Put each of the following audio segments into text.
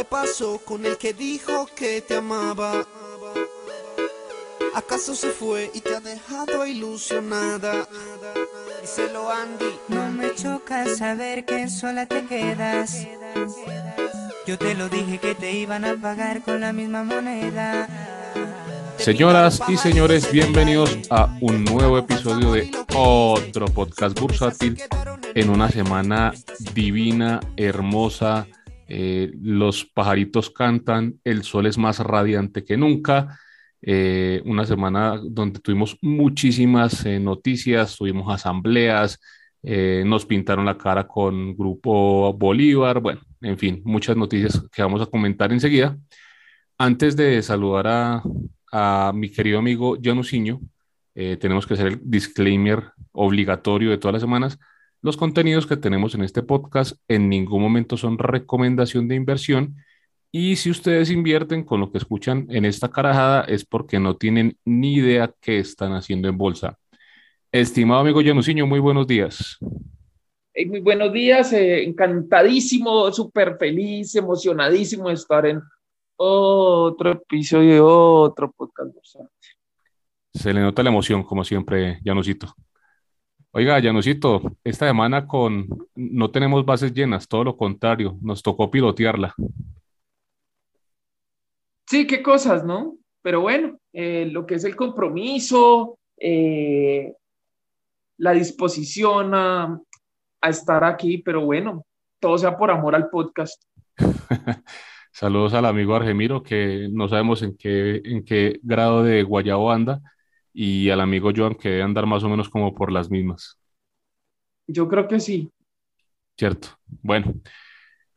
¿Qué pasó con el que dijo que te amaba? ¿Acaso se fue y te ha dejado ilusionada? Díselo Andy. No me choca saber que sola te quedas. Yo te lo dije que te iban a pagar con la misma moneda. Señoras y señores, bienvenidos a un nuevo episodio de otro podcast bursátil en una semana divina, hermosa. Eh, los pajaritos cantan, el sol es más radiante que nunca. Eh, una semana donde tuvimos muchísimas eh, noticias, tuvimos asambleas, nos pintaron la cara con Grupo Bolívar, bueno, en fin, muchas noticias que vamos a comentar enseguida. Antes de saludar a, mi querido amigo Januciño, eh, tenemos que hacer el disclaimer obligatorio de todas las semanas. Los contenidos que tenemos en este podcast en ningún momento son recomendación de inversión y si ustedes invierten con lo que escuchan en esta carajada es porque no tienen ni idea qué están haciendo en bolsa. Estimado amigo Januciño, muy buenos días. muy buenos días, eh, encantadísimo, súper feliz, emocionadísimo de estar en otro episodio de otro podcast. Se le nota la emoción, como siempre, Janusito. Oiga, Janusito, esta semana con no tenemos bases llenas, todo lo contrario, nos tocó pilotearla. Sí, qué cosas, ¿no? Pero bueno, eh, lo que es el compromiso, eh, la disposición a, a estar aquí, pero bueno, todo sea por amor al podcast. Saludos al amigo Argemiro, que no sabemos en qué, en qué grado de guayabo anda, y al amigo Joan, que debe andar más o menos como por las mismas. Yo creo que sí. Cierto. Bueno,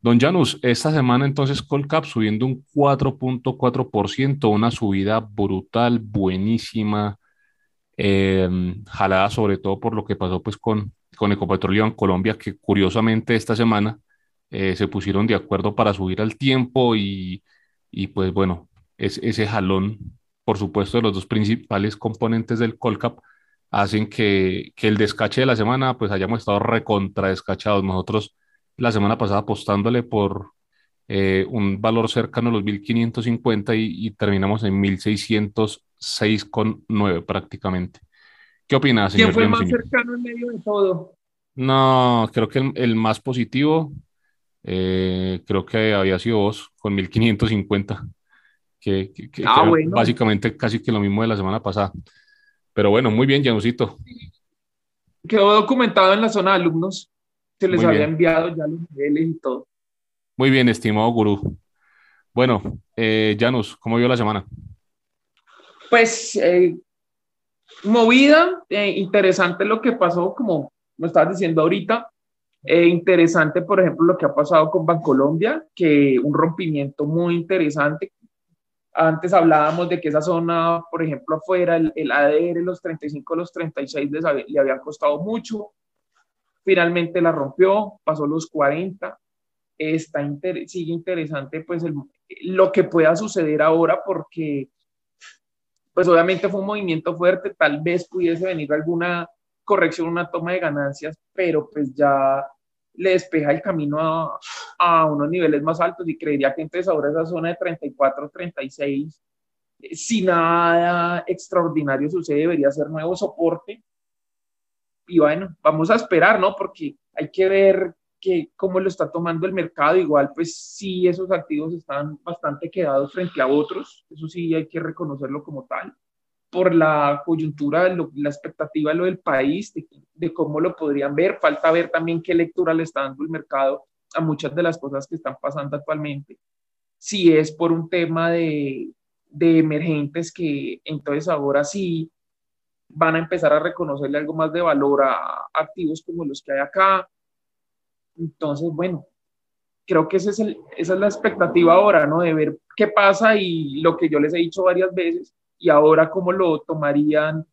don Janus, esta semana entonces Colcap subiendo un 4.4%, una subida brutal, buenísima, em, jalada sobre todo por lo que pasó pues con, con Ecopetróleo en Colombia, que curiosamente esta semana eh, se pusieron de acuerdo para subir al tiempo y, y pues bueno, es, ese jalón, por supuesto, de los dos principales componentes del Colcap hacen que, que, el descache de la semana pues hayamos estado recontra descachados. Nosotros la semana pasada apostándole por eh, un valor cercano a los 1550 y, y terminamos en 1606,9 prácticamente. ¿Qué opinas, señor? ¿Quién fue más cercano en medio de todo? No, creo que el, el más positivo eh, creo que había sido vos con 1550, que, que, ah, básicamente casi que lo mismo de la semana pasada. Pero bueno, muy bien, Janusito. Quedó documentado en la zona de alumnos, se les había enviado ya los niveles y todo. Muy bien, estimado gurú. Bueno, eh, Janus, ¿cómo vio la semana? Pues eh, movida, eh, interesante lo que pasó, como me estabas diciendo ahorita, eh, interesante, por ejemplo, lo que ha pasado con Bancolombia, que un rompimiento muy interesante. Antes hablábamos de que esa zona, por ejemplo, afuera, el, el ADR, los 35, los 36 le habían costado mucho. Finalmente la rompió, pasó los 40. Está sigue interesante pues lo que pueda suceder ahora porque pues obviamente fue un movimiento fuerte, tal vez pudiese venir alguna corrección, una toma de ganancias, pero pues ya le despeja el camino a, a, unos niveles más altos y creería que entonces ahora esa zona de 34, 36, eh, si nada extraordinario sucede, debería ser nuevo soporte. Y bueno, vamos a esperar, ¿no? Porque hay que ver que cómo lo está tomando el mercado. Igual, pues sí, esos activos están bastante quedados frente a otros. Eso sí, hay que reconocerlo como tal por la coyuntura, la expectativa de lo del país, de, cómo lo podrían ver. Falta ver también qué lectura le está dando el mercado a muchas de las cosas que están pasando actualmente. Si es por un tema de, de emergentes que entonces ahora sí van a empezar a reconocerle algo más de valor a activos como los que hay acá. Entonces, bueno, creo que ese es el, esa es la expectativa ahora, ¿no? De ver qué pasa y lo que yo les he dicho varias veces, y ahora cómo lo tomarían,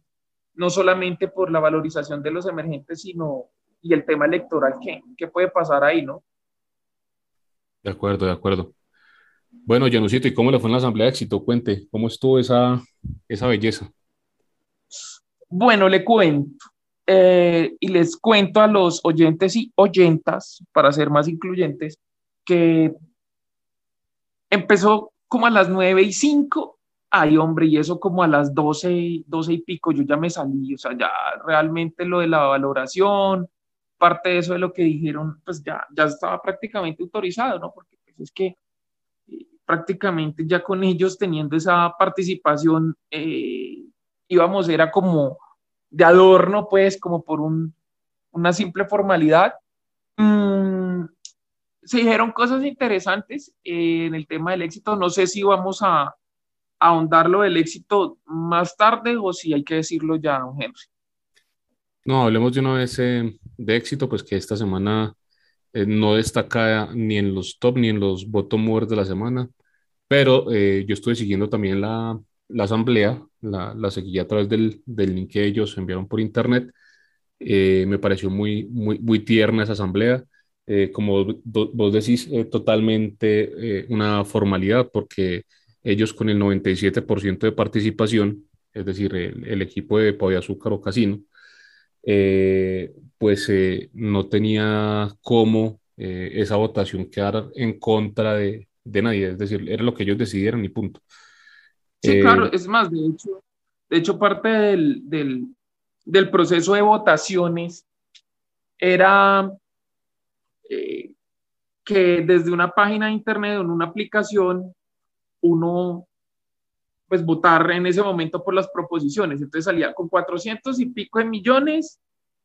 no solamente por la valorización de los emergentes, sino y el tema electoral, ¿qué, qué puede pasar ahí, no? De acuerdo, de acuerdo. Bueno, Janusito, ¿y cómo le fue en la Asamblea de Éxito? Cuente, ¿cómo estuvo esa, esa belleza? Bueno, le cuento. Eh, y les cuento a los oyentes y oyentas, para ser más incluyentes, que empezó como a las 9 y 5, ay hombre, y eso como a las 12, 12 y pico, yo ya me salí, o sea, ya realmente lo de la valoración, parte de eso de lo que dijeron, pues ya, ya estaba prácticamente autorizado, ¿no? Porque pues, es que eh, prácticamente ya con ellos teniendo esa participación, eh, íbamos, era como de adorno, pues, como por un, una simple formalidad. Mm, se dijeron cosas interesantes eh, en el tema del éxito. No sé si vamos a, a ahondar lo del éxito más tarde o si hay que decirlo ya, don Henry. No, hablemos de una vez eh, de éxito, pues que esta semana eh, no destaca ni en los top ni en los bottom movers de la semana, pero yo estuve siguiendo también la, la asamblea, la, la, seguí a través del, del, link que ellos enviaron por internet. me pareció muy, muy, tierna esa asamblea. Eh, como vos decís, eh, totalmente eh, una formalidad, porque ellos con el 97% de participación, es decir, el, equipo de Pau Azúcar o Casino, pues no tenía cómo esa votación quedar en contra de, de, nadie, es decir, era lo que ellos decidieron y punto. Sí, claro, es más, de hecho, de hecho parte del, del, del proceso de votaciones era eh, que desde una página de internet o en una aplicación uno pues votar en ese momento por las proposiciones. Entonces salía con 400 y pico de millones,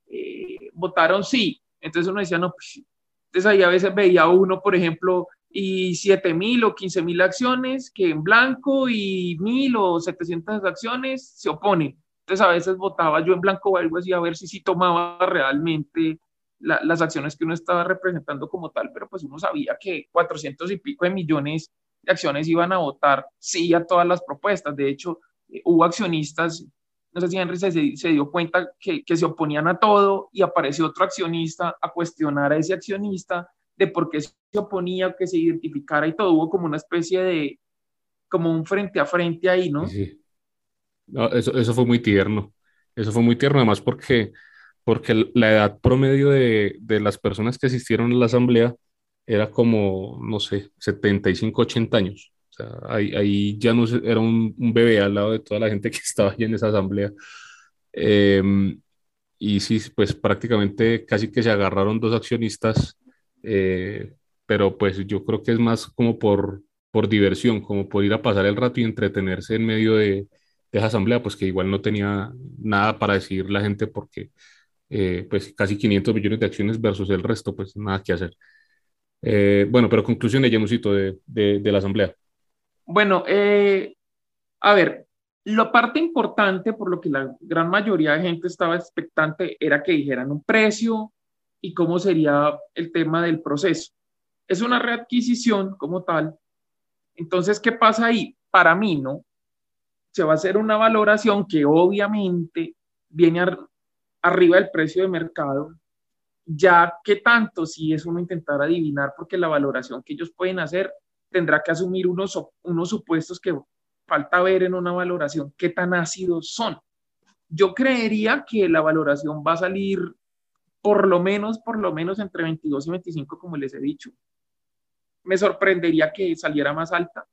eh, votaron sí. Entonces uno decía, no, pues entonces ahí a veces veía uno, por ejemplo, y 7 mil o 15 mil acciones que en blanco y mil o 700 acciones se oponen. Entonces a veces votaba yo en blanco o algo así a ver si sí tomaba realmente las acciones que uno estaba representando como tal, pero pues uno sabía que 400 y pico de millones acciones iban a votar sí a todas las propuestas. De hecho, eh, hubo accionistas, no sé si Henry se, se dio cuenta que, que, se oponían a todo y apareció otro accionista a cuestionar a ese accionista de por qué se oponía, que se identificara y todo. Hubo como una especie de, como un frente a frente ahí, ¿no? No eso, eso fue muy tierno. Eso fue muy tierno, además porque porque la edad promedio de, de, las personas que asistieron a la asamblea era como, no sé, 75, 80 años. O sea, ahí, ahí ya no era un, un, bebé al lado de toda la gente que estaba ahí en esa asamblea. Eh, y sí, pues prácticamente casi que se agarraron dos accionistas, eh, pero pues yo creo que es más como por, por diversión, como por ir a pasar el rato y entretenerse en medio de, de esa asamblea, pues que igual no tenía nada para decir la gente porque eh, pues casi 500 millones de acciones versus el resto, pues nada que hacer. Eh, bueno, pero conclusión de Janusito de, de, la asamblea. Bueno, eh, a ver, la parte importante por lo que la gran mayoría de gente estaba expectante era que dijeran un precio y cómo sería el tema del proceso. Es una readquisición como tal. Entonces, ¿qué pasa ahí? Para mí, ¿no? Se va a hacer una valoración que obviamente viene arriba del precio de mercado, ya que tanto si es uno intentar adivinar, porque la valoración que ellos pueden hacer tendrá que asumir unos, unos supuestos que falta ver en una valoración qué tan ácidos son. Yo creería que la valoración va a salir por lo menos, por lo menos entre 22 y 25, como les he dicho. Me sorprendería que saliera más alta.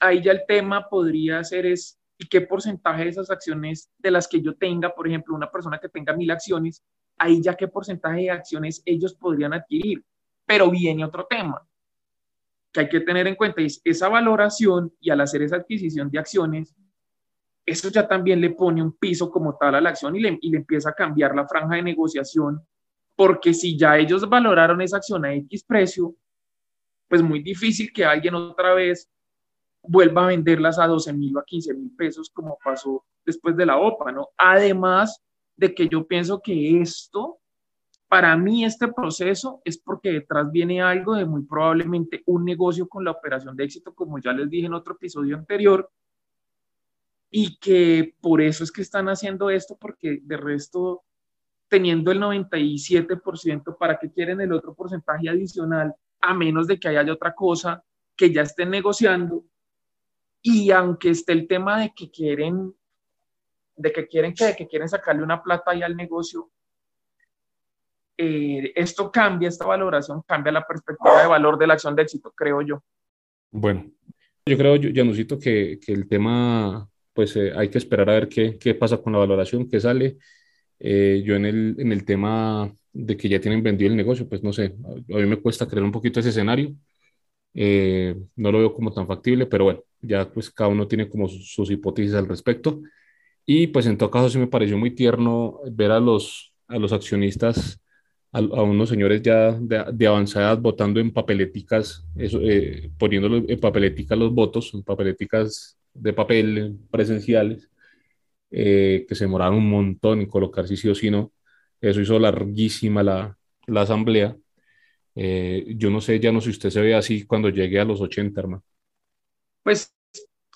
Ahí ya el tema podría ser es y qué porcentaje de esas acciones de las que yo tenga, por ejemplo, una persona que tenga mil acciones, ahí ya qué porcentaje de acciones ellos podrían adquirir. Pero viene otro tema que hay que tener en cuenta, es esa valoración y al hacer esa adquisición de acciones, eso ya también le pone un piso como tal a la acción y le, y le empieza a cambiar la franja de negociación, porque si ya ellos valoraron esa acción a X precio, pues muy difícil que alguien otra vez vuelva a venderlas a 12 mil o a 15 mil pesos como pasó después de la OPA, ¿no? Además de que yo pienso que esto, para mí este proceso es porque detrás viene algo de muy probablemente un negocio con la operación de éxito, como ya les dije en otro episodio anterior, y que por eso es que están haciendo esto, porque de resto, teniendo el 97%, ¿para qué quieren el otro porcentaje adicional? A menos de que haya otra cosa que ya estén negociando y aunque esté el tema de que quieren, de que quieren que, que quieren sacarle una plata ahí al negocio, eh, esto cambia, esta valoración cambia la perspectiva de valor de la acción de éxito, creo yo. Bueno, yo creo, Janusito, que, que el tema, pues eh, hay que esperar a ver qué, qué pasa con la valoración, qué sale. Eh, yo en el, en el tema de que ya tienen vendido el negocio, pues no sé, a, mí me cuesta creer un poquito ese escenario. Eh, no lo veo como tan factible, pero bueno, ya pues cada uno tiene como sus, sus hipótesis al respecto. Y pues en todo caso sí me pareció muy tierno ver a los, a los accionistas a, unos señores ya de, de avanzada votando en papeleticas, eso, eh, poniéndolo en papeleticas los votos, en papeleticas de papel presenciales, eh, que se demoraron un montón en colocar si sí o si no. Eso hizo larguísima la, la asamblea. Eh, yo no sé, ya no sé si usted se ve así cuando llegue a los 80, hermano. Pues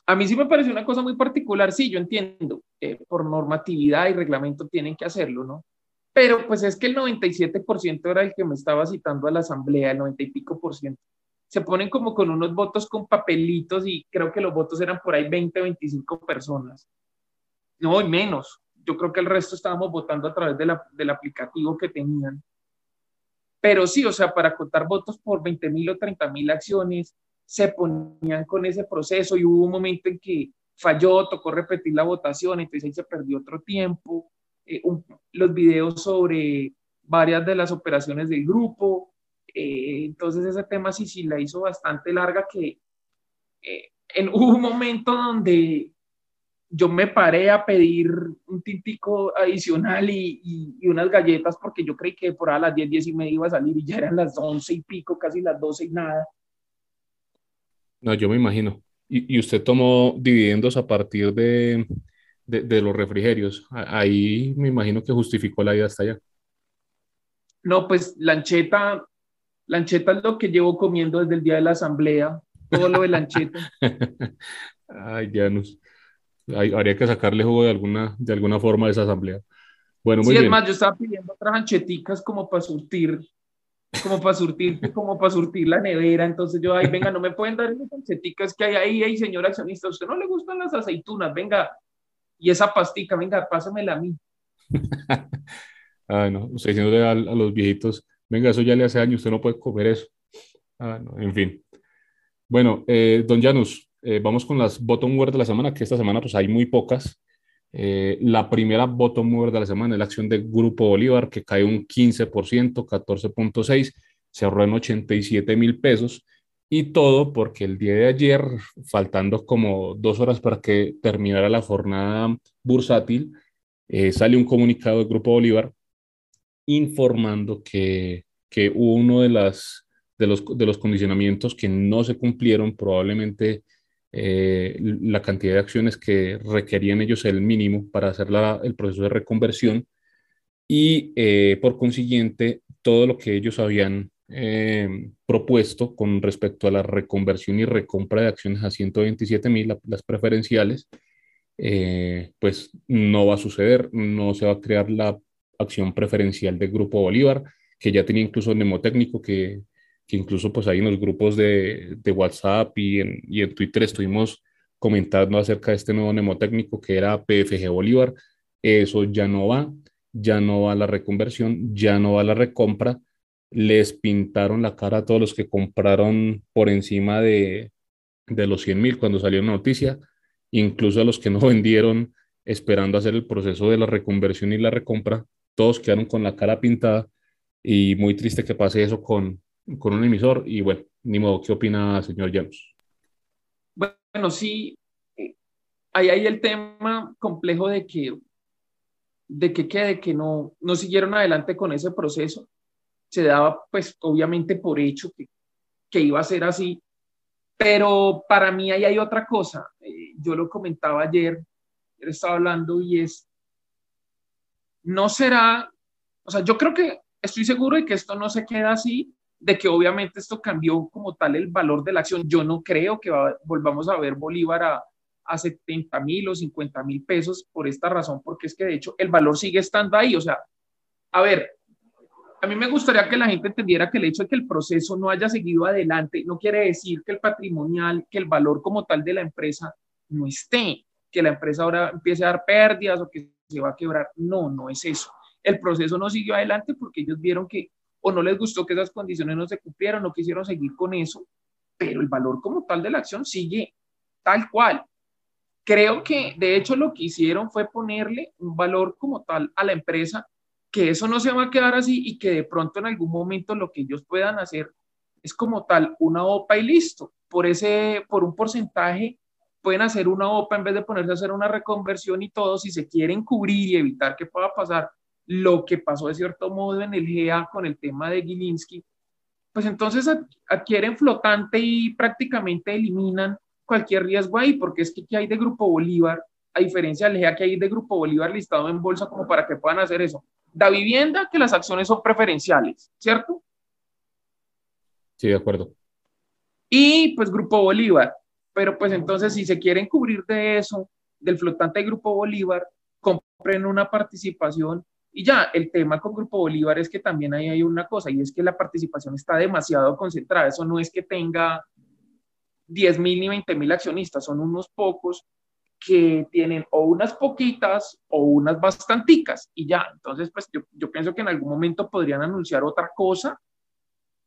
a mí sí me parece una cosa muy particular, sí, yo entiendo, por normatividad y reglamento tienen que hacerlo, ¿no? Pero pues es que el 97% era el que me estaba citando a la asamblea, el 90 y pico por ciento. Se ponen como con unos votos con papelitos y creo que los votos eran por ahí 20, 25 personas. No, y menos. Yo creo que el resto estábamos votando a través de la, del aplicativo que tenían. Pero sí, o sea, para contar votos por 20 mil o 30 mil acciones, se ponían con ese proceso y hubo un momento en que falló, tocó repetir la votación, entonces ahí se perdió otro tiempo eh, los videos sobre varias de las operaciones del grupo. Eh, entonces ese tema sí, sí la hizo bastante larga que eh, en un momento donde yo me paré a pedir un tintico adicional y, y, unas galletas porque yo creí que por a las 10, 10 y media iba a salir y ya eran las 11 y pico, casi las 12 y nada. No, yo me imagino. ¿Y, y usted tomó dividendos a partir de, de, los refrigerios. Ahí me imagino que justificó la ida hasta allá. No, pues lancheta, lancheta es lo que llevo comiendo desde el día de la asamblea, todo lo de lancheta. Ay, Janus. habría que sacarle jugo de alguna, de alguna forma de esa asamblea. Bueno, muy sí, bien. es más, yo estaba pidiendo otras ancheticas como para surtir, como para surtir, como para surtir la nevera. Entonces yo, ay, venga, no me pueden dar esas ancheticas que hay ahí, señor accionista. ¿A usted no le gustan las aceitunas? Venga, y esa pastica, venga, pásamela a mí. Ay, no, usted diciéndole a, los viejitos, venga, eso ya le hace años, usted no puede comer eso. Ah, no, en fin. Bueno, eh, don Janus, eh, vamos con las bottom word de la semana, que esta semana pues hay muy pocas. Eh, la primera bottom word de la semana es la acción de Grupo Bolívar, que cae un 15%, 14.6, se ahorró en 87 mil pesos. Y todo porque el día de ayer, faltando como dos horas para que terminara la jornada bursátil, eh, sale un comunicado del Grupo Bolívar informando que, que uno de, las, de, los, de los condicionamientos que no se cumplieron, probablemente eh, la cantidad de acciones que requerían ellos el mínimo para hacer el proceso de reconversión y eh, por consiguiente todo lo que ellos habían eh, propuesto con respecto a la reconversión y recompra de acciones a 127 mil, las preferenciales, pues no va a suceder, no se va a crear la acción preferencial del Grupo Bolívar, que ya tenía incluso mnemotécnico, que, que incluso pues ahí en los grupos de, de WhatsApp y en, y en, Twitter estuvimos comentando acerca de este nuevo mnemotécnico que era PFG Bolívar, eso ya no va, ya no va la reconversión, ya no va la recompra, les pintaron la cara a todos los que compraron por encima de, de los 100 mil cuando salió una noticia, incluso a los que no vendieron esperando hacer el proceso de la reconversión y la recompra, todos quedaron con la cara pintada y muy triste que pase eso con, con un emisor y bueno, ni modo, ¿qué opina señor James? Bueno, sí, ahí hay el tema complejo de que de que, de que no, no siguieron adelante con ese proceso se daba pues obviamente por hecho que, que iba a ser así, pero para mí ahí hay otra cosa, eh, yo lo comentaba ayer, estaba hablando y es, no será, o sea, yo creo que estoy seguro de que esto no se queda así, de que obviamente esto cambió como tal el valor de la acción. Yo no creo que volvamos a ver Bolívar a, a 70 mil o 50 mil pesos por esta razón, porque es que de hecho el valor sigue estando ahí. O sea, a ver, a mí me gustaría que la gente entendiera que el hecho de que el proceso no haya seguido adelante no quiere decir que el patrimonial, que el valor como tal de la empresa no esté, que la empresa ahora empiece a dar pérdidas o que se va a quebrar. No, no es eso. El proceso no siguió adelante porque ellos vieron que o no les gustó que esas condiciones no se cumplieran, no quisieron seguir con eso, pero el valor como tal de la acción sigue tal cual. Creo que de hecho lo que hicieron fue ponerle un valor como tal a la empresa, que eso no se va a quedar así y que de pronto en algún momento lo que ellos puedan hacer es como tal una OPA y listo. Por, ese, por un porcentaje pueden hacer una OPA en vez de ponerse a hacer una reconversión y todo, si se quieren cubrir y evitar que pueda pasar lo que pasó de cierto modo en el GEA con el tema de Gilinski, pues entonces adquieren flotante y prácticamente eliminan cualquier riesgo ahí, porque es que ¿qué hay de Grupo Bolívar? A diferencia del GEA que hay de Grupo Bolívar listado en bolsa como para que puedan hacer eso. Da vivienda que las acciones son preferenciales, ¿cierto? Sí, de acuerdo. Y pues Grupo Bolívar. Pero pues entonces si se quieren cubrir de eso, del flotante de Grupo Bolívar, compren una participación y ya, el tema con Grupo Bolívar es que también ahí hay una cosa, y es que la participación está demasiado concentrada. Eso no es que tenga 10 mil ni 20 mil accionistas, son unos pocos que tienen o unas poquitas o unas bastanticas y ya. Entonces, pues yo, pienso que en algún momento podrían anunciar otra cosa,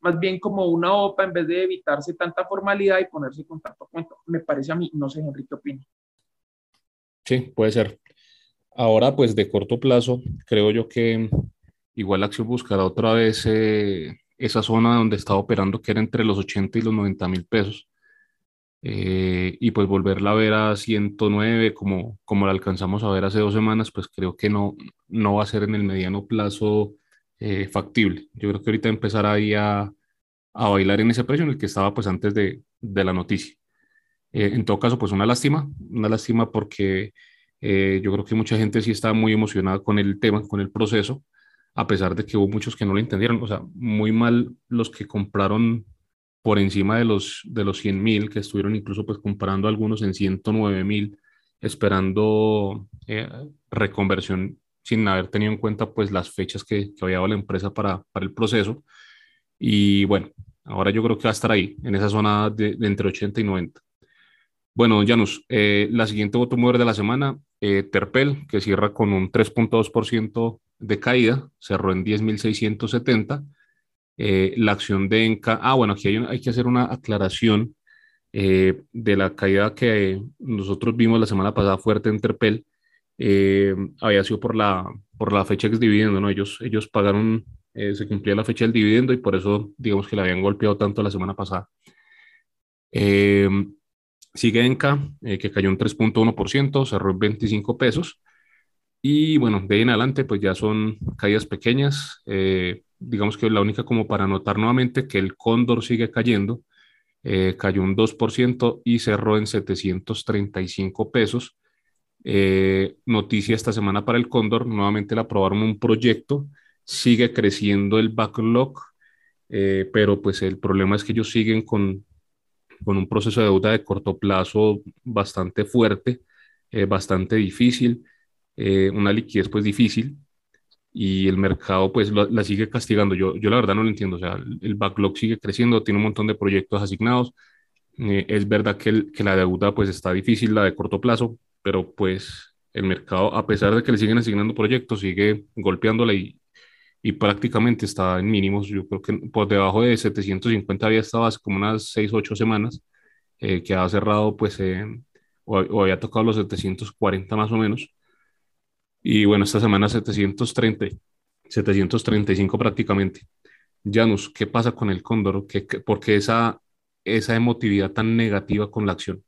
más bien como una OPA en vez de evitarse tanta formalidad y ponerse con tanto cuento. Me parece a mí, no sé, Enrique, opina. Sí, puede ser. Ahora, pues de corto plazo, creo yo que igual acción buscará otra vez eh, esa zona donde estaba operando, que era entre los 80 y los 90 mil pesos. Eh, y pues volverla a ver a 109 como, como la alcanzamos a ver hace dos semanas, pues creo que no, no va a ser en el mediano plazo eh, factible. Yo creo que ahorita empezar ahí a, a, bailar en ese precio en el que estaba pues antes de, de la noticia. en todo caso, pues una lástima, una lástima porque eh, yo creo que mucha gente sí está muy emocionada con el tema, con el proceso, a pesar de que hubo muchos que no lo entendieron. O sea, muy mal los que compraron por encima de los, de los 100 mil, que estuvieron incluso pues comprando algunos en 109 mil, esperando eh, reconversión sin haber tenido en cuenta pues las fechas que, que había dado la empresa para, para el proceso. Y bueno, ahora yo creo que va a estar ahí, en esa zona de, de entre 80 y 90. Bueno, Janus, eh, la siguiente voto mover de la semana, eh, Terpel, que cierra con un 3.2% de caída, cerró en 10.670. Eh, la acción de Enca, ah, bueno, aquí hay, que hacer una aclaración de la caída que nosotros vimos la semana pasada fuerte en Terpel, había sido por la, por la fecha ex dividendo, ¿no? Ellos, ellos pagaron, se cumplía la fecha del dividendo y por eso, digamos que le habían golpeado tanto la semana pasada. Sigue Enca, eh, que cayó un 3.1%, cerró en 25 pesos. Y bueno, de ahí en adelante, pues ya son caídas pequeñas. Eh, digamos que la única como para notar nuevamente que el cóndor sigue cayendo. Eh, cayó un 2% y cerró en 735 pesos. noticia esta semana para el cóndor, nuevamente le aprobaron un proyecto, sigue creciendo el backlog, pero pues el problema es que ellos siguen con con un proceso de deuda de corto plazo bastante fuerte, eh, bastante difícil, eh, una liquidez pues difícil y el mercado pues la sigue castigando. Yo, yo la verdad no lo entiendo, o sea, el, backlog sigue creciendo, tiene un montón de proyectos asignados. Eh, es verdad que, que la deuda pues está difícil, la de corto plazo, pero pues el mercado, a pesar de que le siguen asignando proyectos, sigue golpeándola y, y prácticamente está en mínimos. Yo creo que por debajo de 750 había estado hace como unas 6 o 8 semanas, eh, que ha cerrado pues o, había tocado los 740 más o menos. Y bueno, esta semana 730, 735 prácticamente. Janus, ¿qué pasa con el cóndor? ¿Qué, por qué esa, esa emotividad tan negativa con la acción?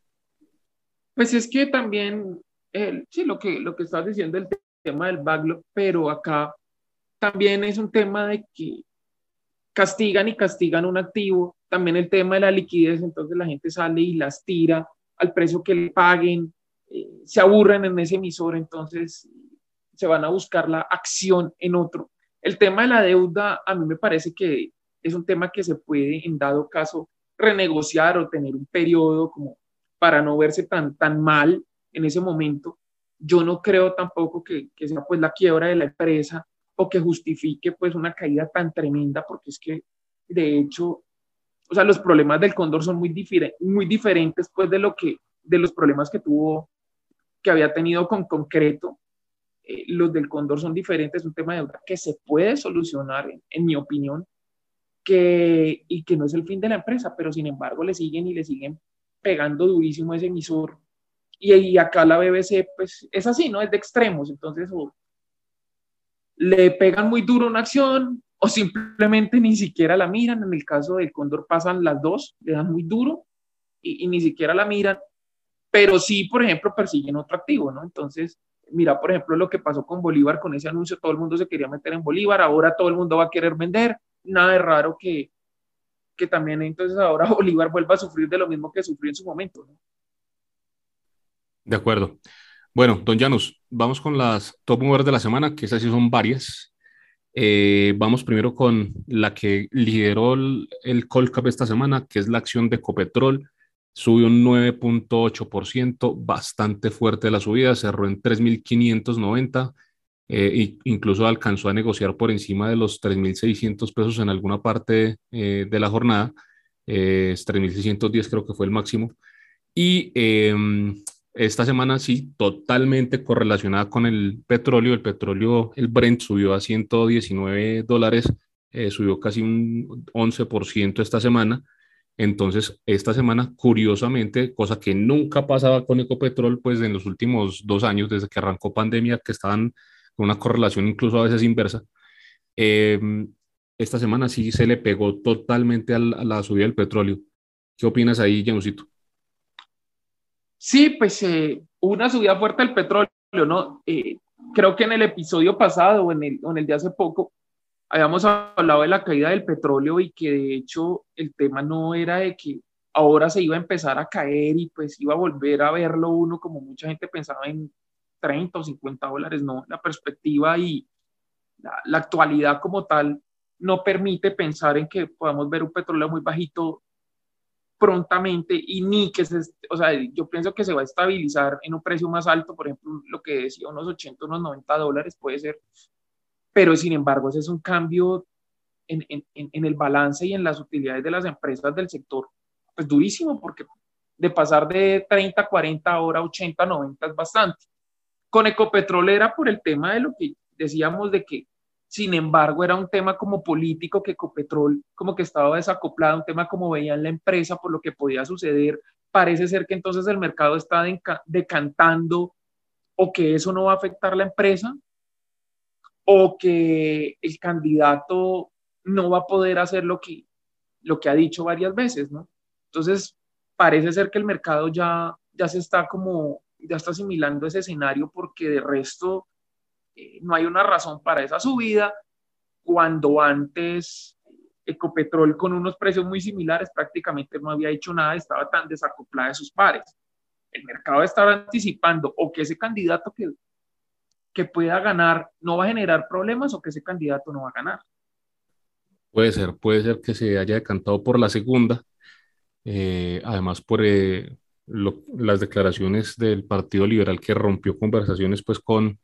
Pues es que también, eh, sí, lo que, lo que estás diciendo, el tema del backlog, pero acá también es un tema de que castigan y castigan un activo, también el tema de la liquidez, entonces la gente sale y las tira al precio que le paguen, eh, se aburren en ese emisor, entonces se van a buscar la acción en otro. El tema de la deuda a mí me parece que es un tema que se puede en dado caso renegociar o tener un periodo como para no verse tan, tan mal en ese momento. Yo no creo tampoco que, que sea pues la quiebra de la empresa o que justifique pues una caída tan tremenda, porque es que de hecho, o sea, los problemas del cóndor son muy, muy diferentes pues de lo que, de los problemas que tuvo, que había tenido con concreto. Eh, los del cóndor son diferentes, es un tema de deuda que se puede solucionar, en, mi opinión, que, y que no es el fin de la empresa, pero sin embargo le siguen y le siguen pegando durísimo ese emisor. Y, y acá la BBC, pues es así, ¿no? Es de extremos, entonces o le pegan muy duro una acción o simplemente ni siquiera la miran. En el caso del Cóndor pasan las dos, le dan muy duro y, ni siquiera la miran, pero sí, por ejemplo, persiguen otro activo, ¿no? Entonces, mira, por ejemplo, lo que pasó con Bolívar, con ese anuncio, todo el mundo se quería meter en Bolívar, ahora todo el mundo va a querer vender, nada de raro que, que también entonces ahora Bolívar vuelva a sufrir de lo mismo que sufrió en su momento. ¿no? De acuerdo. Bueno, don Janus, vamos con las top movers de la semana, que esas sí son varias. Eh, vamos primero con la que lideró el, el Colcap esta semana, que es la acción de Copetrol. Subió un 9.8%, bastante fuerte la subida, cerró en 3.590 eh, incluso alcanzó a negociar por encima de los 3.600 pesos en alguna parte eh, de la jornada. Eh, 3.610 creo que fue el máximo. Y em, esta semana sí, totalmente correlacionada con el petróleo. El petróleo, el Brent subió a 119 dólares, eh, subió casi un 11% esta semana. Entonces, esta semana, curiosamente, cosa que nunca pasaba con Ecopetrol, pues en los últimos dos años, desde que arrancó pandemia, que estaban con una correlación incluso a veces inversa, eh, esta semana sí se le pegó totalmente a la, a la subida del petróleo. ¿Qué opinas ahí, Janusito? Sí, pues eh, una subida fuerte del petróleo, ¿no? Eh, creo que en el episodio pasado o en el, en el de hace poco habíamos hablado de la caída del petróleo y que de hecho el tema no era de que ahora se iba a empezar a caer y pues iba a volver a verlo uno como mucha gente pensaba en 30 o 50 dólares, no, la perspectiva y la actualidad como tal no permite pensar en que podamos ver un petróleo muy bajito prontamente y ni que se, o sea, yo pienso que se va a estabilizar en un precio más alto, por ejemplo, lo que decía, unos 80, unos 90 dólares puede ser, pero sin embargo ese es un cambio en, en, en el balance y en las utilidades de las empresas del sector, pues durísimo, porque de pasar de 30, 40, ahora 80, 90 es bastante. Con Ecopetrol era por el tema de lo que decíamos de que sin embargo, era un tema como político que Ecopetrol como que estaba desacoplado, un tema como veían la empresa por lo que podía suceder. Parece ser que entonces el mercado está decantando o que eso no va a afectar la empresa o que el candidato no va a poder hacer lo que, lo que ha dicho varias veces, ¿no? Entonces, parece ser que el mercado ya, ya se está como, ya está asimilando ese escenario porque de resto eh, no hay una razón para esa subida, cuando antes Ecopetrol con unos precios muy similares prácticamente no había hecho nada, estaba tan desacoplada de sus pares. El mercado estaba anticipando o que ese candidato que, que pueda ganar no va a generar problemas o que ese candidato no va a ganar. Puede ser, puede ser que se haya decantado por la segunda, eh, además por eh, las declaraciones del Partido Liberal que rompió conversaciones pues con,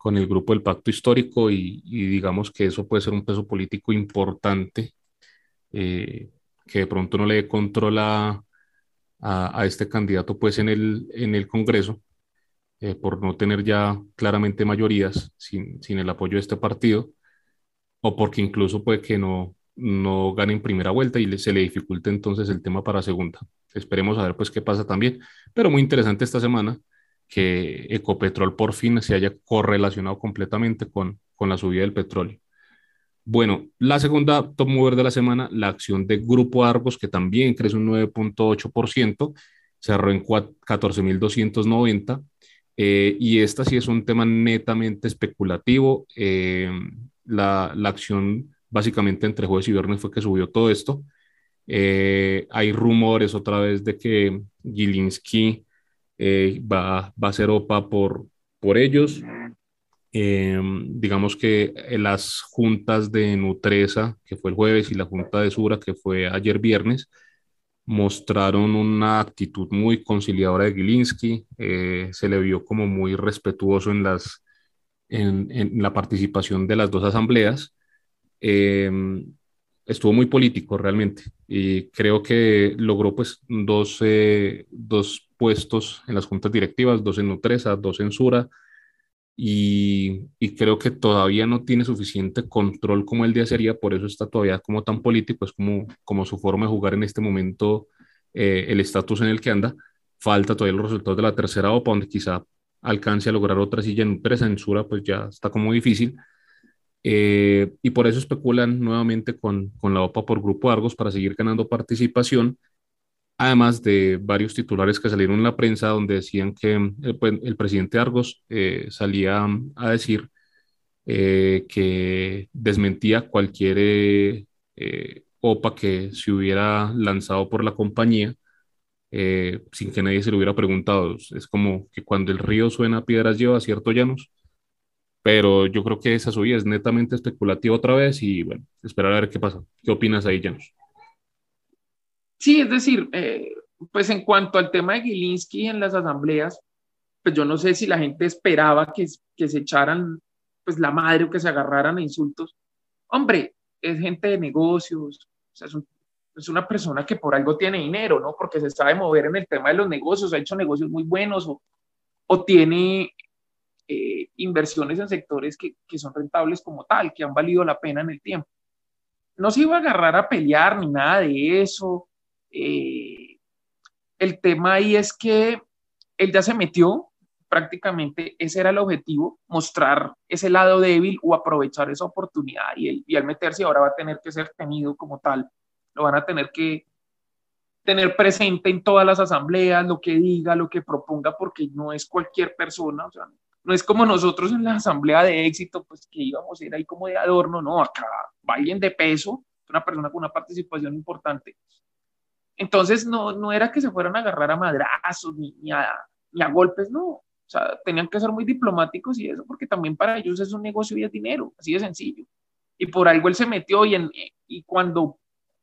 con el grupo del pacto histórico y, y, digamos que eso puede ser un peso político importante eh, que de pronto no le dé control a, a, a, este candidato pues en el, en el Congreso eh, por no tener ya claramente mayorías sin, sin, el apoyo de este partido o porque incluso puede que no, no gane en primera vuelta y le, se le dificulte entonces el tema para segunda. Esperemos a ver pues qué pasa también, pero muy interesante esta semana que Ecopetrol por fin se haya correlacionado completamente con, con la subida del petróleo. Bueno, la segunda top mover de la semana, la acción de Grupo Argos, que también crece un 9.8%, cerró en 14.290. Eh, y esta sí es un tema netamente especulativo. Eh, la, la, acción básicamente entre jueves y viernes fue que subió todo esto. Eh, hay rumores otra vez de que Gilinski eh, va, va, a ser OPA por, por ellos. Eh, digamos que las juntas de Nutresa, que fue el jueves, y la junta de Sura, que fue ayer viernes, mostraron una actitud muy conciliadora de Gilinski, eh, se le vio como muy respetuoso en, las, en, en la participación de las dos asambleas. Eh, estuvo muy político realmente y creo que logró pues dos, eh, dos puestos en las juntas directivas, dos en Nutresa, dos en Sura y, creo que todavía no tiene suficiente control como el de sería, por eso está todavía como tan político, es como, como su forma de jugar en este momento eh, el estatus en el que anda. Falta todavía los resultados de la tercera OPA, donde quizá alcance a lograr otra silla en censura, pues ya está como difícil. Eh, y por eso especulan nuevamente con, con la OPA por Grupo Argos para seguir ganando participación además de varios titulares que salieron en la prensa donde decían que eh, pues, el, presidente Argos eh, salía a decir eh, que desmentía cualquier OPA que se hubiera lanzado por la compañía sin que nadie se lo hubiera preguntado. Es como que cuando el río suena, piedras lleva, ¿cierto, Llanos? Pero yo creo que esa subida es netamente especulativa otra vez y bueno, esperar a ver qué pasa. ¿Qué opinas ahí, Llanos? Sí, es decir, eh, pues en cuanto al tema de Gilinski en las asambleas, pues yo no sé si la gente esperaba que, que se echaran pues la madre o que se agarraran a insultos. Hombre, es gente de negocios, o sea, es, una persona que por algo tiene dinero, ¿no? Porque se sabe mover en el tema de los negocios, ha hecho negocios muy buenos o, o tiene eh, inversiones en sectores que, que son rentables como tal, que han valido la pena en el tiempo. No se iba a agarrar a pelear ni nada de eso eh, el tema ahí es que él ya se metió, prácticamente ese era el objetivo, mostrar ese lado débil o aprovechar esa oportunidad y, él, y al meterse ahora va a tener que ser tenido como tal, lo van a tener que tener presente en todas las asambleas, lo que diga, lo que proponga, porque no es cualquier persona, o sea, no es como nosotros en la asamblea de éxito, pues que íbamos a ir ahí como de adorno, no, acá va alguien de peso, una persona con una participación importante entonces no, no era que se fueran a agarrar a madrazos ni, ni, a, ni a golpes, no. O sea, tenían que ser muy diplomáticos y eso, porque también para ellos es un negocio y es dinero, así de sencillo. Y por algo él se metió y, en, y cuando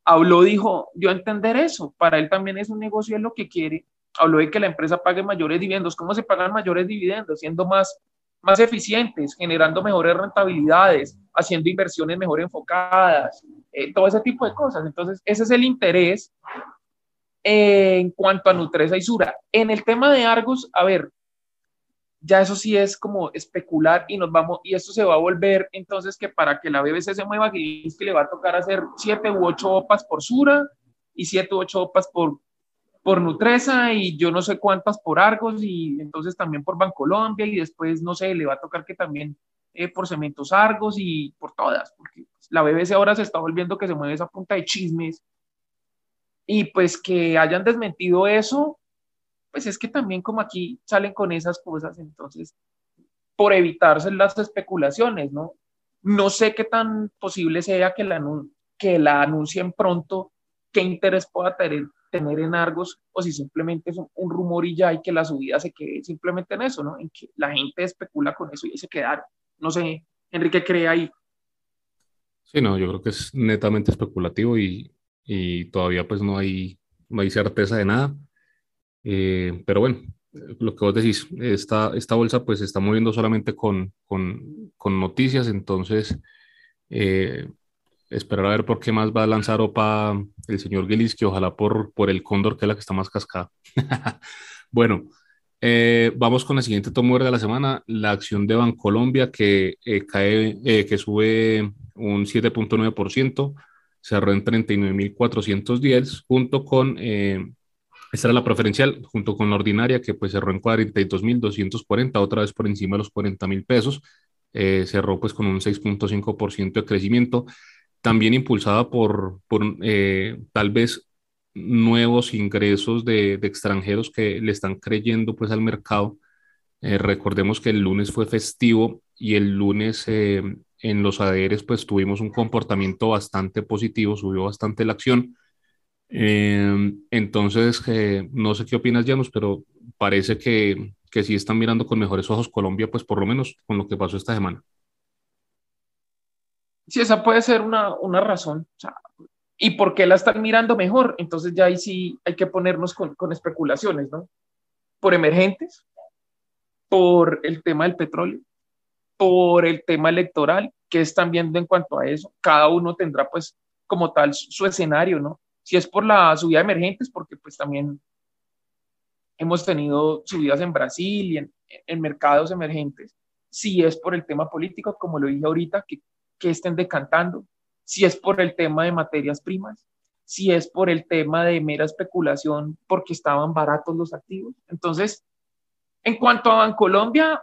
habló dijo, yo entender eso, para él también es un negocio es lo que quiere. Habló de que la empresa pague mayores dividendos. ¿Cómo se pagan mayores dividendos? Siendo más, más eficientes, generando mejores rentabilidades, haciendo inversiones mejor enfocadas, eh, todo ese tipo de cosas. Entonces, ese es el interés en cuanto a Nutresa y Sura. En el tema de Argos, a ver, ya eso sí es como especular y nos vamos, y esto se va a volver entonces que para que la BBC se mueva, que le va a tocar hacer siete u ocho opas por Sura y siete u ocho opas por, por Nutresa y yo no sé cuántas por Argos y entonces también por Bancolombia y después, no sé, le va a tocar que también eh, por Cementos Argos y por todas, porque la BBC ahora se está volviendo que se mueve esa punta de chismes y pues que hayan desmentido eso, pues es que también como aquí salen con esas cosas, entonces, por evitarse las especulaciones, ¿no? No sé qué tan posible sea que la, que la anuncien pronto, qué interés pueda tener, tener en Argos, o si simplemente es un, rumor y ya, y que la subida se quede simplemente en eso, ¿no? En que la gente especula con eso y se quedaron. No sé, Enrique, cree ahí. Sí, no, yo creo que es netamente especulativo y y todavía pues no hay, no hay certeza de nada. Eh, pero bueno, lo que vos decís, esta, esta bolsa pues se está moviendo solamente con, con, con noticias, entonces eh, esperar a ver por qué más va a lanzar OPA el señor Gillis, que ojalá por, por el cóndor, que es la que está más cascada. bueno, eh, vamos con la siguiente tomo de la semana, la acción de Bancolombia que cae, que sube un 7.9% cerró en 39.410, junto con, eh, esta era la preferencial, junto con la ordinaria, que pues cerró en 42.240, otra vez por encima de los 40.000 pesos, eh, cerró pues con un 6.5% de crecimiento, también impulsada por, por eh, tal vez nuevos ingresos de, de, extranjeros que le están creyendo pues al mercado. Eh, recordemos que el lunes fue festivo y el lunes en los ADRs pues tuvimos un comportamiento bastante positivo, subió bastante la acción. Em, entonces, eh, no sé qué opinas, Janos, pero parece que, que sí están mirando con mejores ojos Colombia, pues por lo menos con lo que pasó esta semana. Sí, esa puede ser una, una razón. ¿Y por qué la están mirando mejor? Entonces ya ahí sí hay que ponernos con, con especulaciones, ¿no? Por emergentes, por el tema del petróleo, por el tema electoral, que están viendo en cuanto a eso. Cada uno tendrá pues como tal su escenario, ¿no? Si es por la subida de emergentes, porque pues también hemos tenido subidas en Brasil y en, en mercados emergentes, si es por el tema político, como lo dije ahorita, que, que estén decantando, si es por el tema de materias primas, si es por el tema de mera especulación porque estaban baratos los activos. Entonces, en cuanto a Bancolombia,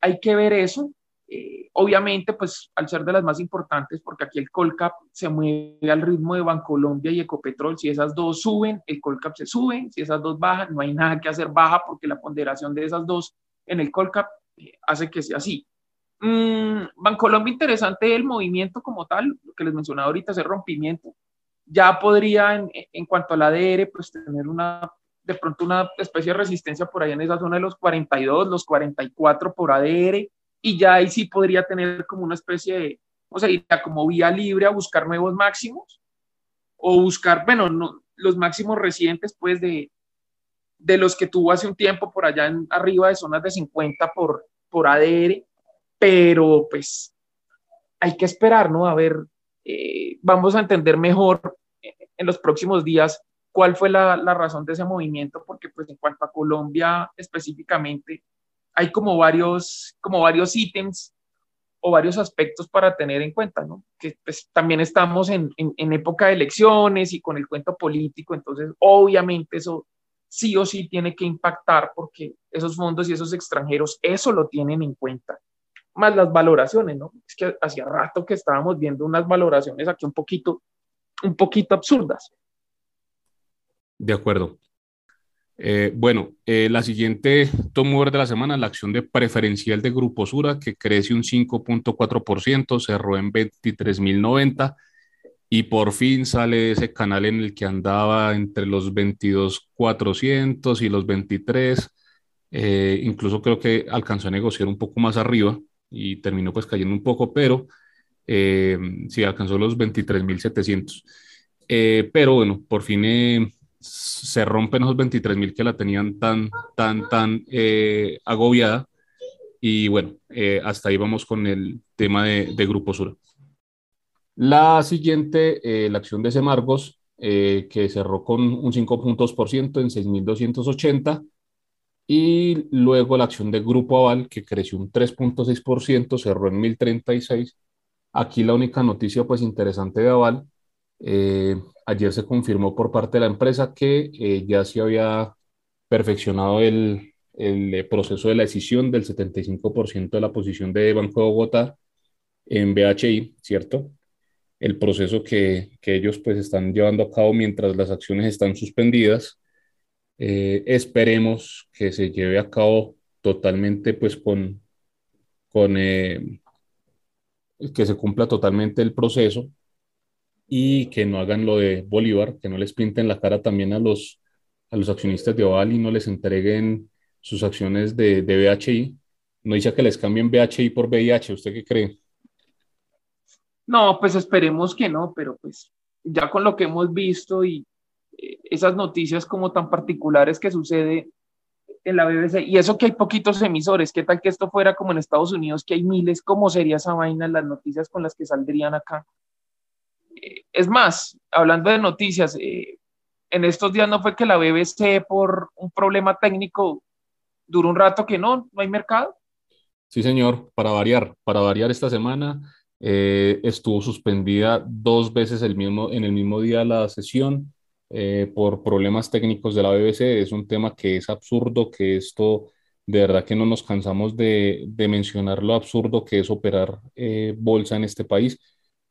hay que ver eso. Eh, obviamente, pues al ser de las más importantes, porque aquí el Colcap se mueve al ritmo de Bancolombia y Ecopetrol, si esas dos suben, el Colcap se sube, si esas dos bajan, no hay nada que hacer baja porque la ponderación de esas dos en el Colcap eh, hace que sea así. Mm, Bancolombia, interesante el movimiento como tal, lo que les mencionaba ahorita, ese rompimiento ya podría en, en, cuanto al ADR, pues tener una, de pronto una especie de resistencia por ahí en esa zona de los 42, los 44 por ADR, y ya ahí sí podría tener como una especie de, o sea, como vía libre a buscar nuevos máximos, o buscar, bueno, no, los máximos recientes, pues, de, de los que tuvo hace un tiempo por allá arriba de zonas de 50 por, por ADR, pero pues hay que esperar, ¿no? A ver, eh, vamos a entender mejor en los próximos días cuál fue la, la, razón de ese movimiento, porque pues en cuanto a Colombia específicamente, hay como varios, como varios ítems o varios aspectos para tener en cuenta, ¿no? Que pues, también estamos en, en, en, época de elecciones y con el cuento político, entonces obviamente eso sí o sí tiene que impactar porque esos fondos y esos extranjeros eso lo tienen en cuenta más las valoraciones, ¿no? Es que hacía rato que estábamos viendo unas valoraciones aquí un poquito, un poquito absurdas. De acuerdo. Eh, bueno, eh, la siguiente tomo de la semana, la acción de preferencial de Grupo Sura, que crece un 5.4%, cerró en 23.090 y por fin sale ese canal en el que andaba entre los 22.400 y los 23. Eh, incluso creo que alcanzó a negociar un poco más arriba y terminó pues cayendo un poco, pero sí alcanzó los 23.700. Eh, pero bueno, por fin se rompen esos 23.000 que la tenían tan, tan, tan eh, agobiada. Y bueno, eh, hasta ahí vamos con el tema de, de Grupo Sur. La siguiente, eh, la acción de Semargos, que cerró con un 5 puntos por ciento en 6.280 y luego la acción de Grupo Aval, que creció un 3.6%, cerró en 1036. Aquí la única noticia pues interesante de Aval, eh, ayer se confirmó por parte de la empresa que eh, ya se había perfeccionado el, el, eh, proceso de la decisión del 75% de la posición de Banco de Bogotá en BHI, ¿cierto? El proceso que, que ellos pues están llevando a cabo mientras las acciones están suspendidas eh, esperemos que se lleve a cabo totalmente, pues con, con que se cumpla totalmente el proceso y que no hagan lo de Bolívar, que no les pinten la cara también a los, a los accionistas de Oval y no les entreguen sus acciones de, de BHI. No dice que les cambien BHI por VIH, ¿usted qué cree? No, pues esperemos que no, pero pues ya con lo que hemos visto y esas noticias como tan particulares que sucede en la BBC. Y eso que hay poquitos emisores, ¿qué tal que esto fuera como en Estados Unidos, que hay miles? ¿Cómo sería esa vaina las noticias con las que saldrían acá? Es más, hablando de noticias, eh, en estos días no fue que la BBC por un problema técnico duró un rato que no, no hay mercado. Sí, señor, para variar, para variar esta semana eh, estuvo suspendida dos veces el mismo, en el mismo día la sesión eh, por problemas técnicos de la BBC. Es un tema que es absurdo, que esto de verdad que no nos cansamos de, mencionar lo absurdo que es operar bolsa en este país.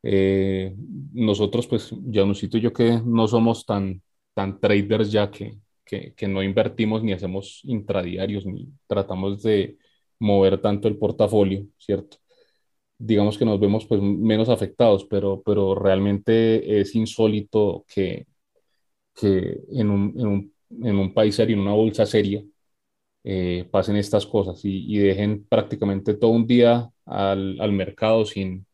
Eh, nosotros, pues, Janusito y yo que no somos tan, tan traders ya que, que, que no invertimos ni hacemos intradiarios ni tratamos de mover tanto el portafolio, ¿cierto? digamos que nos vemos pues menos afectados, pero, pero realmente es insólito que, que en un, en un, en un país serio, en una bolsa seria, eh, pasen estas cosas y, y, dejen prácticamente todo un día al, al mercado sin,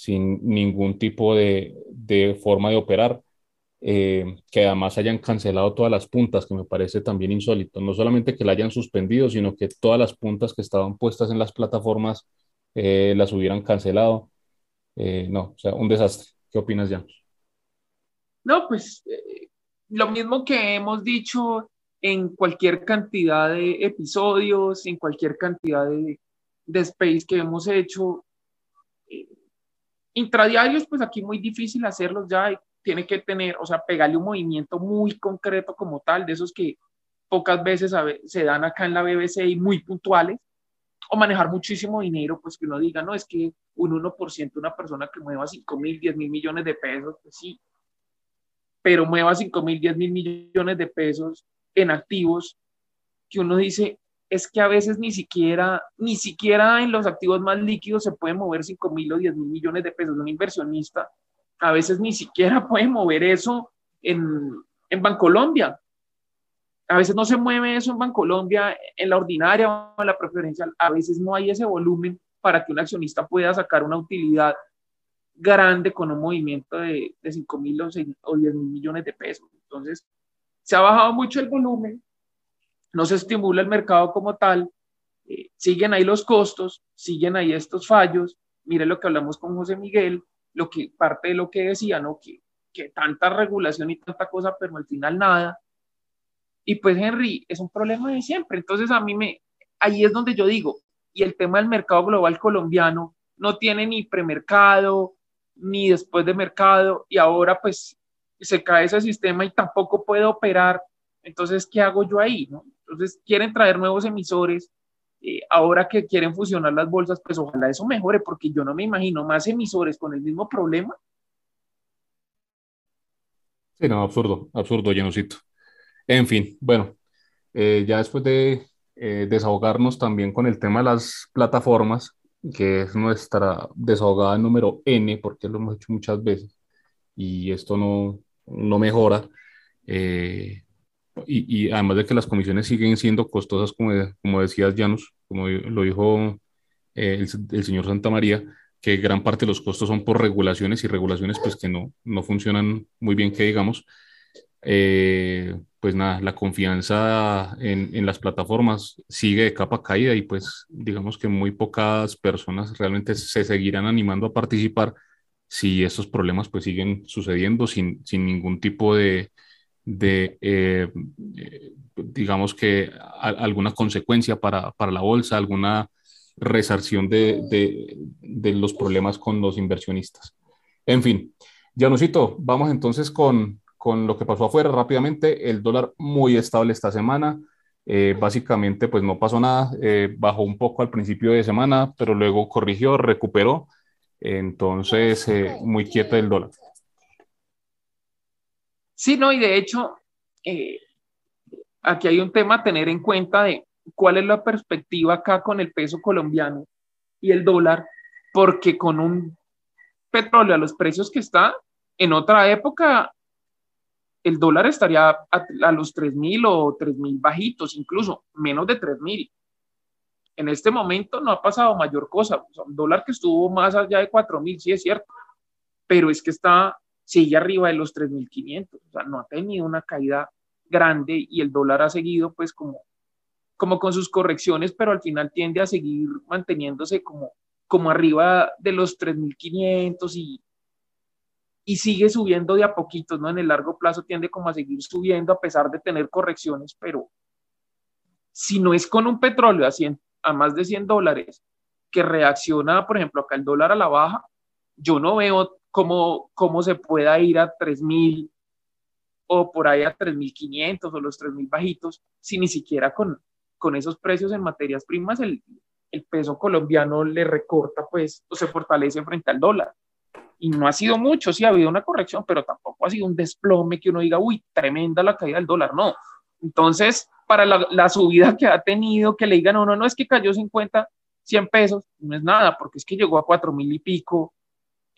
sin ningún tipo de, de forma de operar. Eh, que además hayan cancelado todas las puntas, que me parece también insólito. No solamente que la hayan suspendido, sino que todas las puntas que estaban puestas en las plataformas eh, las hubieran cancelado. Eh, no, o sea, un desastre. ¿Qué opinas, Jan? No, pues eh, lo mismo que hemos dicho en cualquier cantidad de episodios, en cualquier cantidad de, de space que hemos hecho. Intradiarios, pues aquí muy difícil hacerlos ya, tiene que tener, o sea, pegarle un movimiento muy concreto como tal, de esos que pocas veces se dan acá en la BBC y muy puntuales, o manejar muchísimo dinero, pues que uno diga, no, es que un 1% una persona que mueva 5 mil, 10 mil millones de pesos, pues sí, pero mueva 5 mil, 10 mil millones de pesos en activos, que uno dice, es que a veces ni siquiera, ni siquiera en los activos más líquidos se puede mover 5 mil o 10 mil millones de pesos. Un inversionista a veces ni siquiera puede mover eso en, en Bancolombia. A veces no se mueve eso en Bancolombia, en la ordinaria o en la preferencial. A veces no hay ese volumen para que un accionista pueda sacar una utilidad grande con un movimiento de, de 5 mil o, o 10 mil millones de pesos. Entonces, se ha bajado mucho el volumen, no se estimula el mercado como tal, eh, siguen ahí los costos, siguen ahí estos fallos. Mire lo que hablamos con José Miguel, lo que parte de lo que decía, ¿no? Que, que tanta regulación y tanta cosa, pero al final nada. Y pues Henry, es un problema de siempre. Entonces a mí me, ahí es donde yo digo, y el tema del mercado global colombiano no tiene ni premercado, ni después de mercado, y ahora pues se cae ese sistema y tampoco puede operar. Entonces, ¿qué hago yo ahí? ¿no? Entonces, quieren traer nuevos emisores. Eh, ahora que quieren fusionar las bolsas, pues ojalá eso mejore, porque yo no me imagino más emisores con el mismo problema. Sí, no, absurdo, absurdo, llenocito. En fin, bueno, eh, ya después de eh, desahogarnos también con el tema de las plataformas, que es nuestra desahogada número N, porque lo hemos hecho muchas veces y esto no, no mejora. Eh, y, además de que las comisiones siguen siendo costosas, como, como decías, Janus, como lo dijo eh, el, señor Santa María, que gran parte de los costos son por regulaciones y regulaciones pues que no, no funcionan muy bien, que digamos. Eh, pues nada, la confianza en, en, las plataformas sigue de capa caída y pues digamos que muy pocas personas realmente se seguirán animando a participar si estos problemas pues siguen sucediendo sin, sin ningún tipo de, de eh, eh, digamos que alguna consecuencia para, para, la bolsa, alguna resarción de, de, los problemas con los inversionistas. En fin, Janusito, vamos entonces con, con lo que pasó afuera rápidamente. El dólar muy estable esta semana. Eh, básicamente, pues no pasó nada. bajó un poco al principio de semana, pero luego corrigió, recuperó entonces, muy quieto el dólar. Sí, no, y de hecho, eh, aquí hay un tema a tener en cuenta de cuál es la perspectiva acá con el peso colombiano y el dólar, porque con un petróleo a los precios que está, en otra época el dólar estaría a, a los 3.000 o 3.000 bajitos, incluso menos de 3.000 en este momento no ha pasado mayor cosa. un dólar que estuvo más allá de 4.000, sí es cierto, pero es que está, sigue arriba de los 3.500. O sea, no ha tenido una caída grande y el dólar ha seguido pues como, como con sus correcciones, pero al final tiende a seguir manteniéndose como, como arriba de los 3.500 y, y sigue subiendo de a poquitos, ¿no? En el largo plazo tiende como a seguir subiendo a pesar de tener correcciones, pero si no es con un petróleo a a más de 100 dólares que reacciona, por ejemplo, acá el dólar a la baja, yo no veo cómo, cómo se pueda ir a 3.000 o por ahí a 3.500 o los 3.000 bajitos, si ni siquiera con, con esos precios en materias primas el, el peso colombiano le recorta, pues, o se fortalece frente al dólar. Y no ha sido mucho, sí ha habido una corrección, pero tampoco ha sido un desplome que uno diga, uy, tremenda la caída del dólar. No. Entonces, para la, subida que ha tenido, que le digan a uno, no es que cayó 50, 100 pesos, no es nada, porque es que llegó a 4 mil y pico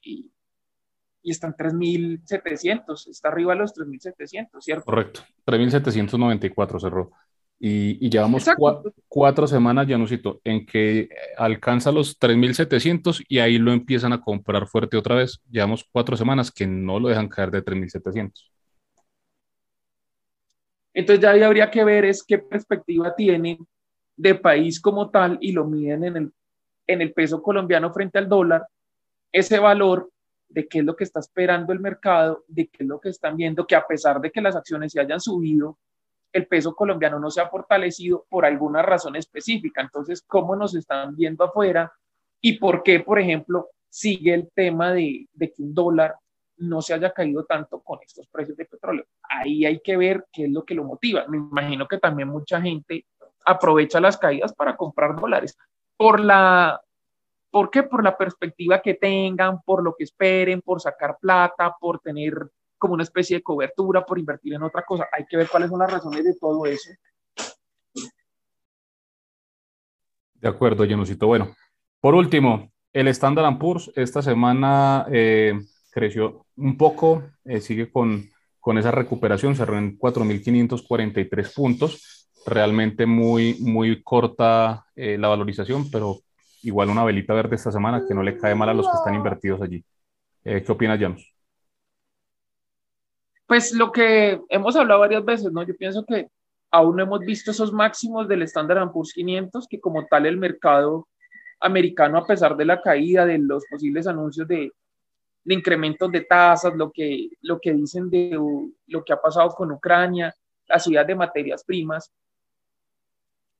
y, y están 3.700, está arriba de los 3.700, ¿cierto? Correcto, 3.794 cerró. Y, y llevamos cuatro, semanas, ya cito, en que alcanza los 3.700 y ahí lo empiezan a comprar fuerte otra vez. Llevamos cuatro semanas que no lo dejan caer de 3.700. Entonces ya ahí habría que ver es qué perspectiva tienen de país como tal y lo miden en el, en el peso colombiano frente al dólar, ese valor de qué es lo que está esperando el mercado, de qué es lo que están viendo, que a pesar de que las acciones se hayan subido, el peso colombiano no se ha fortalecido por alguna razón específica. Entonces, ¿cómo nos están viendo afuera? ¿Y por qué, por ejemplo, sigue el tema de, de que un dólar no se haya caído tanto con estos precios de petróleo? Ahí hay que ver qué es lo que lo motiva. Me imagino que también mucha gente aprovecha las caídas para comprar dólares por la ¿Por qué? Por la perspectiva que tengan, por lo que esperen, por sacar plata, por tener como una especie de cobertura, por invertir en otra cosa. Hay que ver cuáles son las razones de todo eso. De acuerdo, Janusito. Bueno, por último, el Standard Poor's esta semana eh, creció un poco, eh, sigue con, con esa recuperación, cerró en 4.543 puntos. Realmente muy, muy corta eh, la valorización, pero igual una velita verde esta semana que no le cae mal a los que están invertidos allí. Eh, ¿Qué opinas, Janus? Pues lo que hemos hablado varias veces, ¿no? Yo pienso que aún no hemos visto esos máximos del Standard Poor's 500, que como tal el mercado americano, a pesar de la caída de los posibles anuncios de, de incrementos de tasas, lo que, lo que dicen de lo que ha pasado con Ucrania, la subida de materias primas,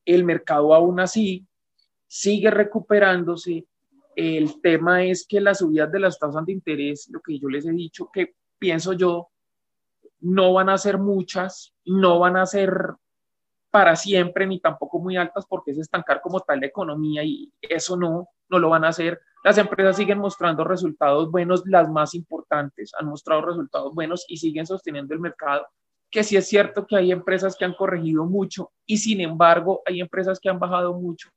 el mercado aún así sigue recuperándose. El tema es que las subidas de las tasas de interés, lo que yo les he dicho, que pienso yo, no van a ser muchas, no van a ser para siempre ni tampoco muy altas porque es estancar como tal la economía y eso no, no lo van a hacer. Las empresas siguen mostrando resultados buenos, las más importantes han mostrado resultados buenos y siguen sosteniendo el mercado. Que sí es cierto que hay empresas que han corregido mucho y sin embargo hay empresas que han bajado mucho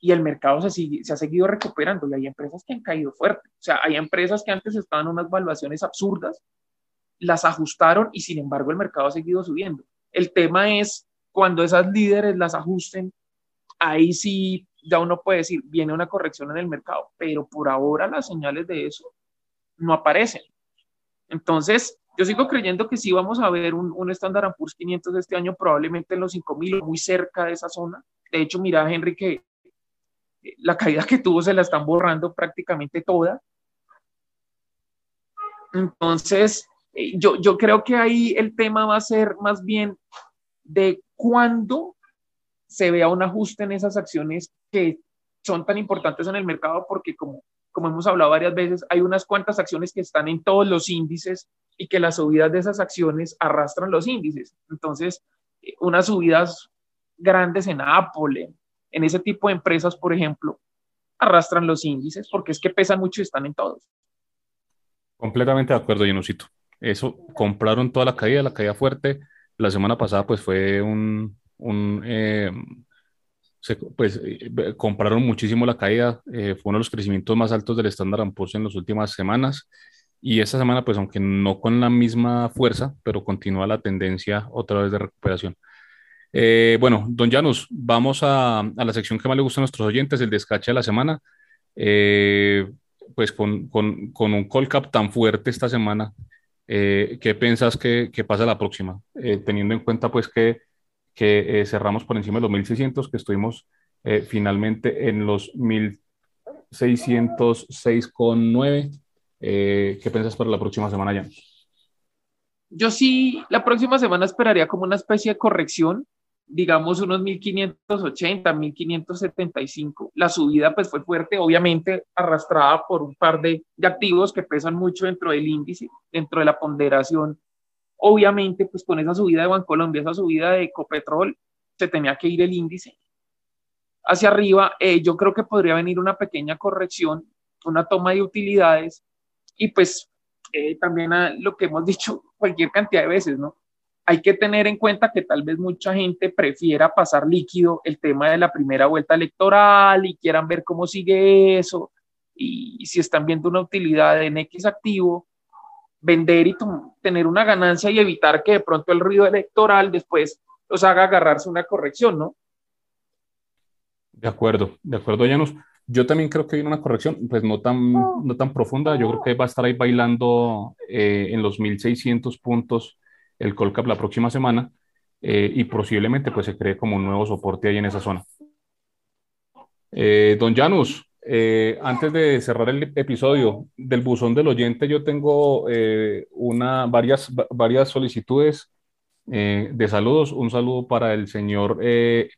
y el mercado se, sigue, se ha seguido recuperando y hay empresas que han caído fuerte. O sea, hay empresas que antes estaban en unas valuaciones absurdas, las ajustaron y sin embargo el mercado ha seguido subiendo. El tema es cuando esas líderes las ajusten, ahí sí ya uno puede decir, viene una corrección en el mercado, pero por ahora las señales de eso no aparecen. Entonces, yo sigo creyendo que sí vamos a ver un, un Standard Poor's 500 este año, probablemente en los 5000, muy cerca de esa zona. De hecho, mira, Henry, que la caída que tuvo se la están borrando prácticamente toda. Entonces, eh, yo, yo creo que ahí el tema va a ser más bien de cuándo se vea un ajuste en esas acciones que son tan importantes en el mercado, porque como, como hemos hablado varias veces, hay unas cuantas acciones que están en todos los índices y que las subidas de esas acciones arrastran los índices. Entonces, eh, unas subidas grandes en Apple, ese tipo de empresas, por ejemplo, arrastran los índices porque es que pesan mucho y están en todos. Completamente de acuerdo, Yenusito. Eso, compraron toda la caída, la caída fuerte. La semana pasada, pues fue un, un eh, pues eh, compraron muchísimo la caída. Eh, fue uno de los crecimientos más altos del Standard Poor's en las últimas semanas. Y esta semana, pues aunque no con la misma fuerza, pero continúa la tendencia otra vez de recuperación. Eh, bueno, don Janus, vamos a, la sección que más le gusta a nuestros oyentes, el descache de la semana. Eh, pues con, un call cap tan fuerte esta semana, eh, ¿qué piensas que, pasa la próxima? teniendo en cuenta pues que, cerramos por encima de los 1600, que estuvimos finalmente en los 1606,9. ¿Qué piensas para la próxima semana, ya? Yo sí, la próxima semana esperaría como una especie de corrección digamos unos 1580, 1575. La subida pues fue fuerte, obviamente arrastrada por un par de, activos que pesan mucho dentro del índice, dentro de la ponderación. Obviamente pues con esa subida de Bancolombia, esa subida de Ecopetrol, se tenía que ir el índice hacia arriba. Eh, yo creo que podría venir una pequeña corrección, una toma de utilidades y pues eh, también lo que hemos dicho cualquier cantidad de veces, ¿no? Hay que tener en cuenta que tal vez mucha gente prefiera pasar líquido el tema de la primera vuelta electoral y quieran ver cómo sigue eso y, si están viendo una utilidad en X activo, vender y tener una ganancia y evitar que de pronto el ruido electoral después los haga agarrarse una corrección, ¿no? De acuerdo, de acuerdo, Llanos. Yo también creo que viene una corrección, pues no tan, no tan profunda. Yo creo que va a estar ahí bailando eh, en los 1600 puntos el Colcap la próxima semana eh, y posiblemente pues se cree como un nuevo soporte ahí en esa zona. Eh, don Janus, eh, antes de cerrar el episodio del buzón del oyente, yo tengo una, varias, varias solicitudes de saludos. Un saludo para el señor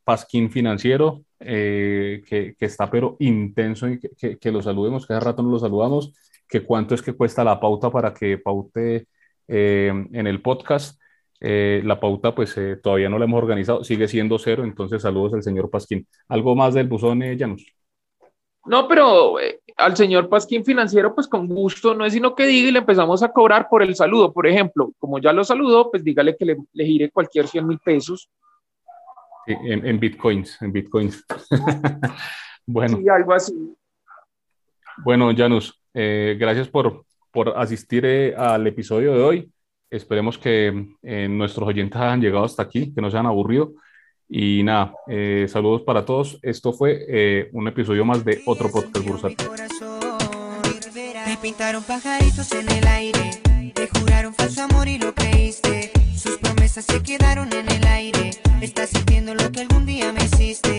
Pasquín Financiero, que, que, está pero intenso y que, que, que, lo saludemos, que hace rato no lo saludamos, que cuánto es que cuesta la pauta para que paute en el podcast. la pauta pues todavía no la hemos organizado, sigue siendo cero, entonces saludos al señor Pasquín. ¿Algo más del buzón, Janus? No, pero eh, al señor Pasquín Financiero, pues con gusto, no es sino que diga y le empezamos a cobrar por el saludo. Por ejemplo, como ya lo saludó, pues dígale que le, le gire cualquier 100 mil pesos. En, en, bitcoins, en bitcoins. bueno. Sí, algo así. Bueno, Janus, eh, gracias por, por asistir eh, al episodio de hoy. Esperemos que eh, nuestros oyentes hayan llegado hasta aquí, que no se hayan aburrido. Y nada, eh, saludos para todos. Esto fue eh, un episodio más de otro podcast bursátil. Me pintaron pajaritos en el aire, te juraron falso amor y lo creíste. Sus promesas se quedaron en el aire. Estás sintiendo lo que algún día me hiciste.